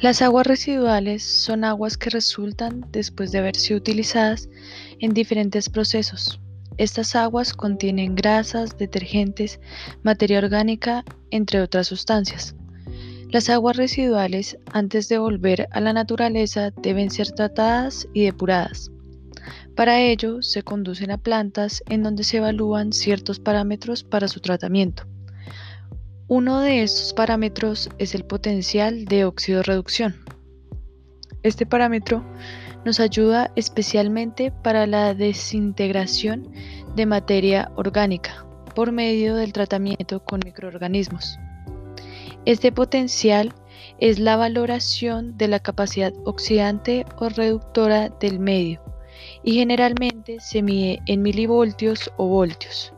Las aguas residuales son aguas que resultan después de haber sido utilizadas en diferentes procesos. Estas aguas contienen grasas, detergentes, materia orgánica, entre otras sustancias. Las aguas residuales, antes de volver a la naturaleza, deben ser tratadas y depuradas. Para ello, se conducen a plantas en donde se evalúan ciertos parámetros para su tratamiento. Uno de estos parámetros es el potencial de óxido reducción. Este parámetro nos ayuda especialmente para la desintegración de materia orgánica por medio del tratamiento con microorganismos. Este potencial es la valoración de la capacidad oxidante o reductora del medio y generalmente se mide en milivoltios o voltios.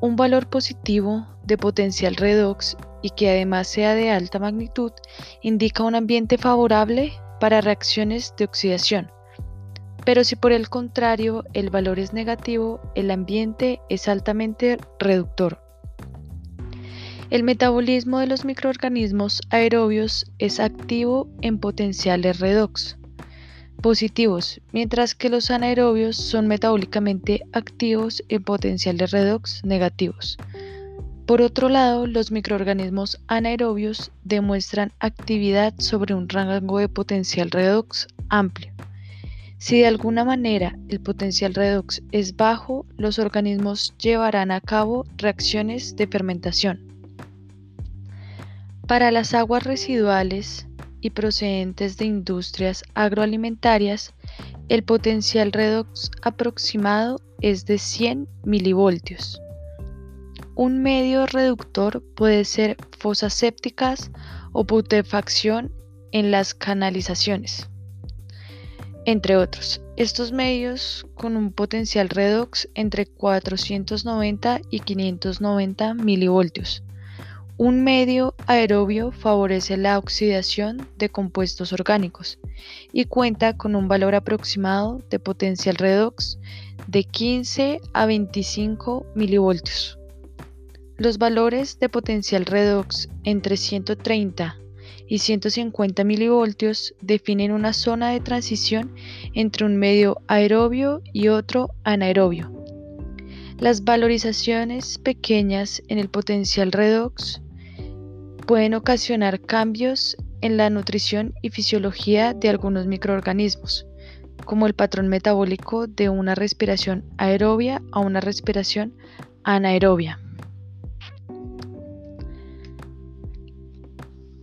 Un valor positivo de potencial redox y que además sea de alta magnitud indica un ambiente favorable para reacciones de oxidación. Pero si por el contrario el valor es negativo, el ambiente es altamente reductor. El metabolismo de los microorganismos aerobios es activo en potenciales redox positivos, mientras que los anaerobios son metabólicamente activos en potenciales redox negativos. Por otro lado, los microorganismos anaerobios demuestran actividad sobre un rango de potencial redox amplio. Si de alguna manera el potencial redox es bajo, los organismos llevarán a cabo reacciones de fermentación. Para las aguas residuales, y procedentes de industrias agroalimentarias, el potencial redox aproximado es de 100 milivoltios. Un medio reductor puede ser fosas sépticas o putrefacción en las canalizaciones, entre otros. Estos medios con un potencial redox entre 490 y 590 milivoltios un medio aerobio favorece la oxidación de compuestos orgánicos y cuenta con un valor aproximado de potencial redox de 15 a 25 milivoltios. Los valores de potencial redox entre 130 y 150 milivoltios definen una zona de transición entre un medio aerobio y otro anaerobio. Las valorizaciones pequeñas en el potencial redox pueden ocasionar cambios en la nutrición y fisiología de algunos microorganismos, como el patrón metabólico de una respiración aerobia a una respiración anaerobia.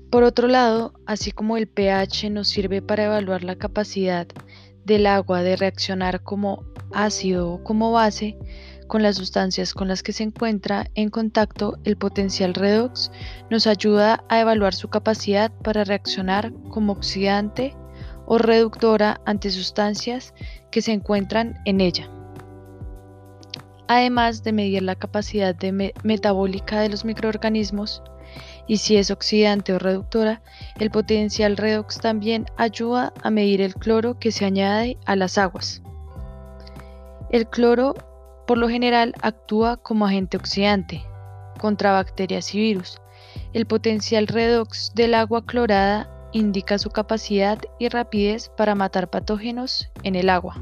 Por otro lado, así como el pH nos sirve para evaluar la capacidad del agua de reaccionar como ácido o como base, con las sustancias con las que se encuentra en contacto, el potencial redox nos ayuda a evaluar su capacidad para reaccionar como oxidante o reductora ante sustancias que se encuentran en ella. Además de medir la capacidad metabólica de los microorganismos, y si es oxidante o reductora, el potencial redox también ayuda a medir el cloro que se añade a las aguas. El cloro por lo general actúa como agente oxidante contra bacterias y virus. El potencial redox del agua clorada indica su capacidad y rapidez para matar patógenos en el agua.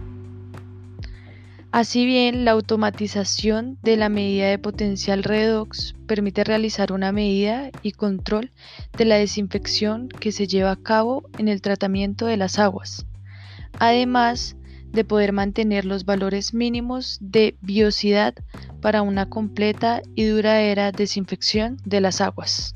Así bien, la automatización de la medida de potencial redox permite realizar una medida y control de la desinfección que se lleva a cabo en el tratamiento de las aguas. Además, de poder mantener los valores mínimos de biosidad para una completa y duradera desinfección de las aguas.